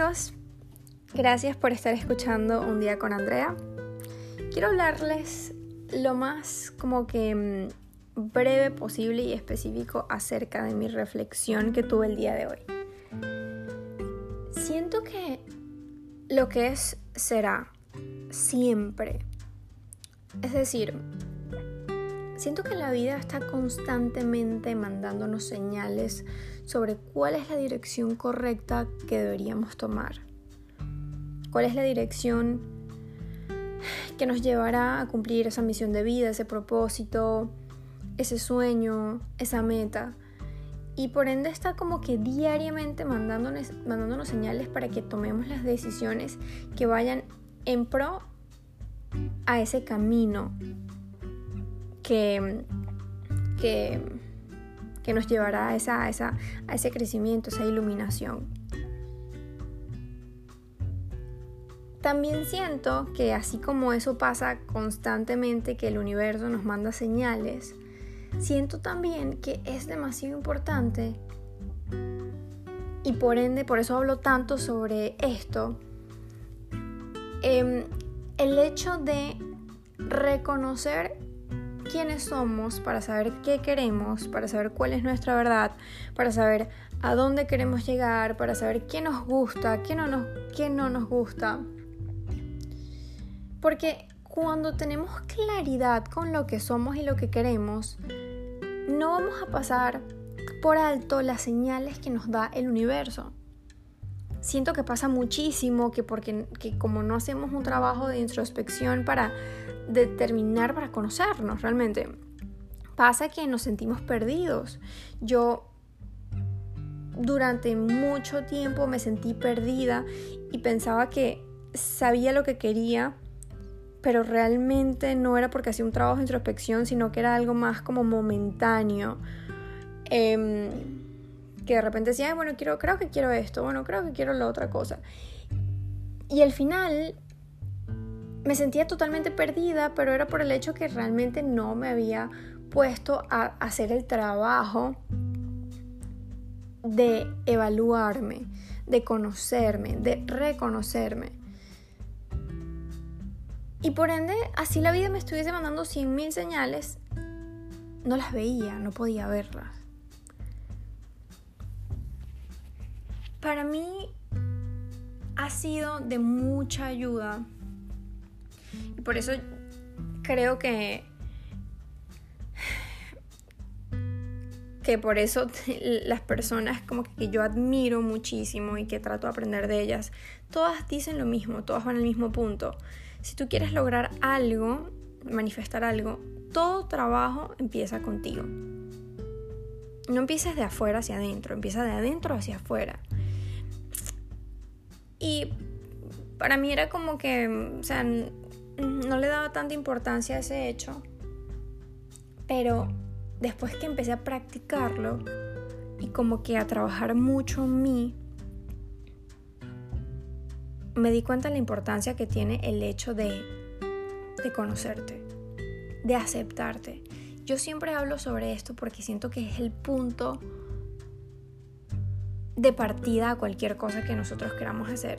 amigos, gracias por estar escuchando un día con Andrea. Quiero hablarles lo más como que mm, breve posible y específico acerca de mi reflexión que tuve el día de hoy. Siento que lo que es será siempre. Es decir, siento que la vida está constantemente mandándonos señales sobre cuál es la dirección correcta que deberíamos tomar. Cuál es la dirección que nos llevará a cumplir esa misión de vida, ese propósito, ese sueño, esa meta. Y por ende está como que diariamente mandándonos, mandándonos señales para que tomemos las decisiones que vayan en pro a ese camino que, que, que nos llevará a, esa, esa, a ese crecimiento, esa iluminación. También siento que así como eso pasa constantemente, que el universo nos manda señales, siento también que es demasiado importante y por ende, por eso hablo tanto sobre esto, em, el hecho de reconocer quiénes somos para saber qué queremos, para saber cuál es nuestra verdad, para saber a dónde queremos llegar, para saber qué nos gusta, qué no nos, no nos gusta. Porque cuando tenemos claridad con lo que somos y lo que queremos, no vamos a pasar por alto las señales que nos da el universo. Siento que pasa muchísimo que porque que como no hacemos un trabajo de introspección para determinar, para conocernos realmente, pasa que nos sentimos perdidos. Yo durante mucho tiempo me sentí perdida y pensaba que sabía lo que quería, pero realmente no era porque hacía un trabajo de introspección, sino que era algo más como momentáneo. Em, que de repente decía, bueno, quiero, creo que quiero esto, bueno, creo que quiero la otra cosa. Y al final me sentía totalmente perdida, pero era por el hecho que realmente no me había puesto a hacer el trabajo de evaluarme, de conocerme, de reconocerme. Y por ende, así la vida me estuviese mandando 100.000 señales, no las veía, no podía verlas. Para mí ha sido de mucha ayuda y por eso creo que que por eso las personas como que yo admiro muchísimo y que trato de aprender de ellas, todas dicen lo mismo, todas van al mismo punto. Si tú quieres lograr algo, manifestar algo, todo trabajo empieza contigo. No empieces de afuera hacia adentro, empieza de adentro hacia afuera. Y para mí era como que, o sea, no le daba tanta importancia a ese hecho, pero después que empecé a practicarlo y como que a trabajar mucho en mí, me di cuenta de la importancia que tiene el hecho de, de conocerte, de aceptarte. Yo siempre hablo sobre esto porque siento que es el punto de partida a cualquier cosa que nosotros queramos hacer.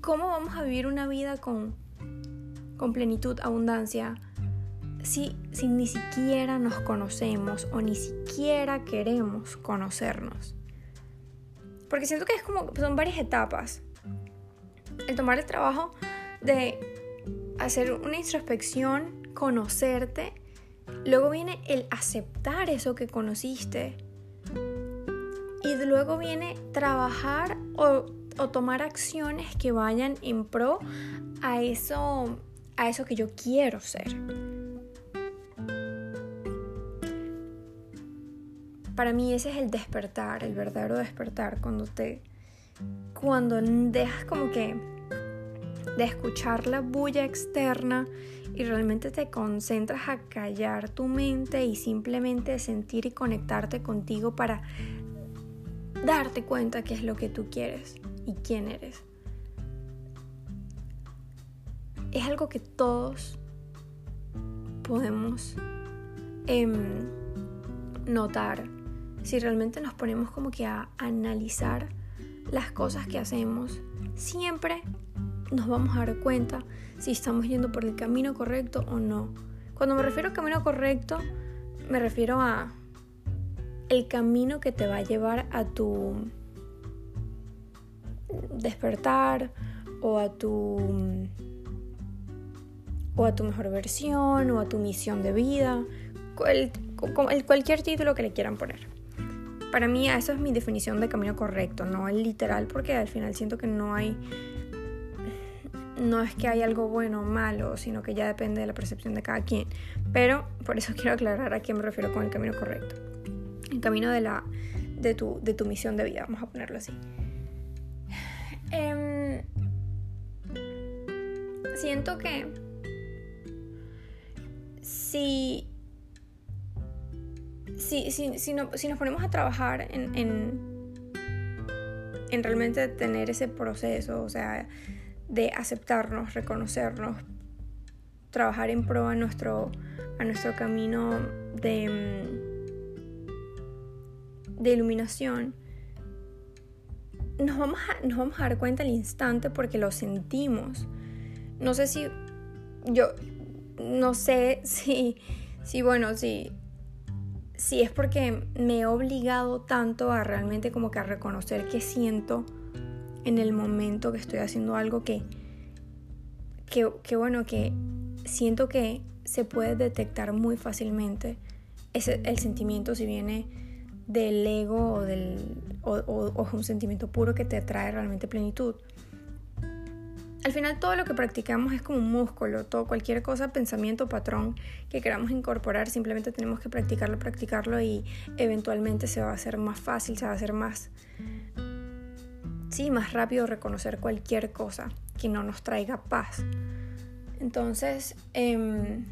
¿Cómo vamos a vivir una vida con, con plenitud, abundancia, si, ni siquiera nos conocemos o ni siquiera queremos conocernos? Porque siento que es como, son varias etapas. El tomar el trabajo de hacer una introspección, conocerte, luego viene el aceptar eso que conociste. Y luego viene trabajar o, o tomar acciones que vayan en pro a eso, a eso que yo quiero ser. Para mí ese es el despertar, el verdadero despertar, cuando te cuando dejas como que de escuchar la bulla externa y realmente te concentras a callar tu mente y simplemente sentir y conectarte contigo para darte cuenta qué es lo que tú quieres y quién eres. Es algo que todos podemos em, notar si realmente nos ponemos como que a analizar las cosas que hacemos, siempre nos vamos a dar cuenta si estamos yendo por el camino correcto o no. Cuando me refiero a camino correcto, me refiero a el camino que te va a llevar a tu despertar o a tu o a tu mejor versión o a tu misión de vida, cualquier título que le quieran poner. Para mí eso es mi definición de camino correcto, no el literal, porque al final siento que no hay no es que hay algo bueno o malo, sino que ya depende de la percepción de cada quien. Pero por eso quiero aclarar a quién me refiero con el camino correcto. El camino de, la, de, tu, de tu misión de vida, vamos a ponerlo así. Em, siento que si, si, si, si, nos ponemos a trabajar en, en, en realmente tener ese proceso, o sea, de aceptarnos, reconocernos, trabajar en pro a nuestro, a nuestro camino de, mm, de iluminación, nos vamos, a, nos vamos a dar cuenta al instante porque lo sentimos. No sé si yo, no sé si, si bueno, si, si es porque me he obligado tanto a realmente como que a reconocer que siento en el momento que estoy haciendo algo que, que, bueno, que siento que se puede detectar muy fácilmente ese, el sentimiento si viene del ego o, del, o, un sentimiento puro que te trae realmente plenitud. Al final todo lo que practicamos es como un músculo, todo, cualquier cosa, pensamiento, patrón que queramos incorporar, simplemente tenemos que practicarlo, practicarlo y eventualmente se va a hacer más fácil, se va a hacer más, sí, más rápido reconocer cualquier cosa que no nos traiga paz. Entonces, em,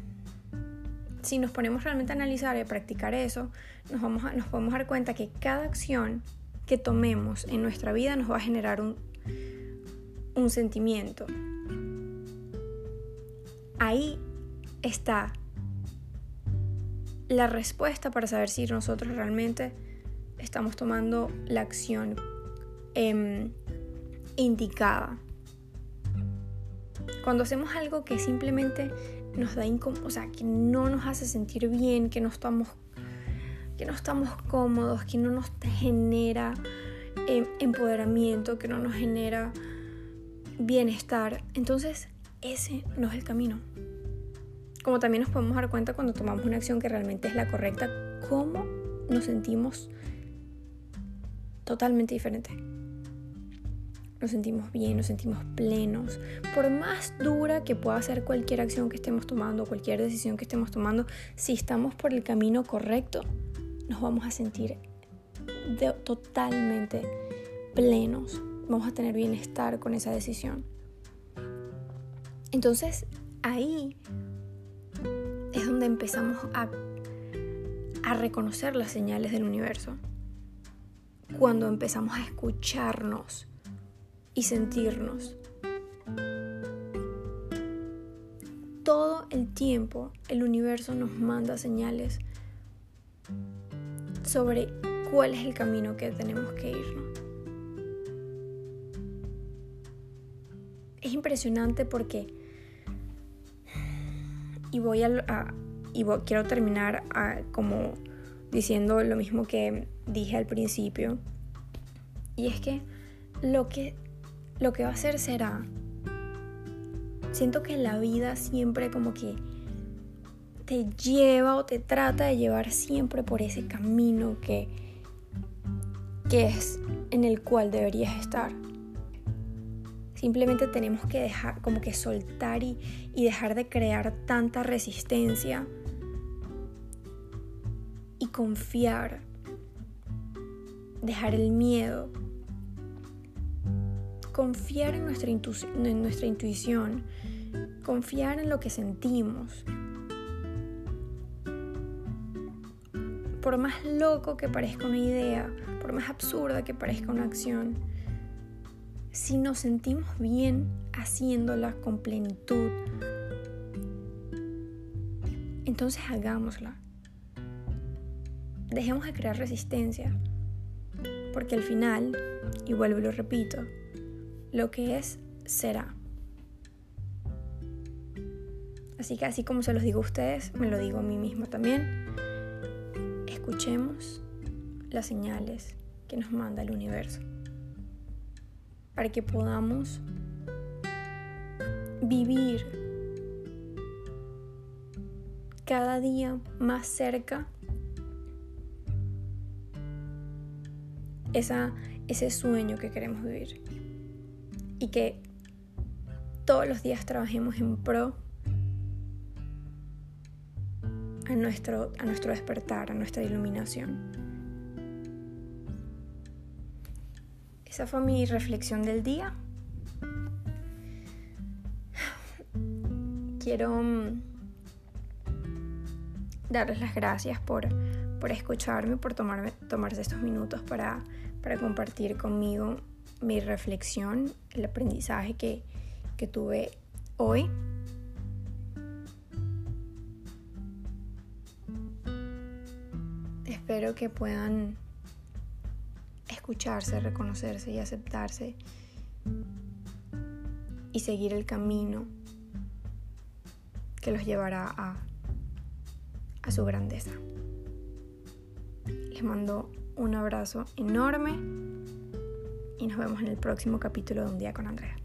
si nos ponemos realmente a analizar y a practicar eso, nos, vamos a, nos podemos dar cuenta que cada acción que tomemos en nuestra vida nos va a generar un, un sentimiento. Ahí está la respuesta para saber si nosotros realmente estamos tomando la acción Em, indicada. Cuando hacemos algo que simplemente nos da incómodo, o sea, que no nos hace sentir bien, que no estamos, que no estamos cómodos, que no nos genera em, empoderamiento, que no nos genera bienestar, entonces ese no es el camino. Como también nos podemos dar cuenta cuando tomamos una acción que realmente es la correcta, cómo nos sentimos totalmente diferente nos sentimos bien, nos sentimos plenos. Por más dura que pueda ser cualquier acción que estemos tomando, cualquier decisión que estemos tomando, si estamos por el camino correcto, nos vamos a sentir totalmente plenos. Vamos a tener bienestar con esa decisión. Entonces, ahí es donde empezamos a, reconocer las señales del universo. Cuando empezamos a escucharnos y sentirnos. Todo el tiempo el universo nos manda señales sobre cuál es el camino que tenemos que irnos. Es impresionante porque, y voy a, y quiero terminar como diciendo lo mismo que dije al principio, y es que lo que lo que va a hacer será, siento que la vida siempre como que te lleva o te trata de llevar siempre por ese camino que, que es en el cual deberías estar. Simplemente tenemos que dejar, como que soltar y, y dejar de crear tanta resistencia y confiar, dejar el miedo confiar en nuestra, en nuestra intuición, confiar en lo que sentimos. Por más loco que parezca una idea, por más absurda que parezca una acción, si nos sentimos bien haciéndola con plenitud, entonces hagámosla. Dejemos de crear resistencia. Porque al final, y vuelvo y lo repito, lo que es será. Así que así como se los digo a ustedes, me lo digo a mí misma también. Escuchemos las señales que nos manda el universo para que podamos vivir cada día más cerca esa, ese sueño que queremos vivir y que todos los días trabajemos en pro a nuestro, a nuestro despertar, a nuestra iluminación. Esa fue mi reflexión del día. Quiero mm, darles las gracias por, por escucharme, por tomarse estos minutos para, para compartir conmigo mi reflexión, el aprendizaje que, que tuve hoy. Espero que puedan escucharse, reconocerse y aceptarse y seguir el camino que los llevará a, a su grandeza. Les mando un abrazo enorme y nos vemos en el próximo capítulo de Un día con Andrea.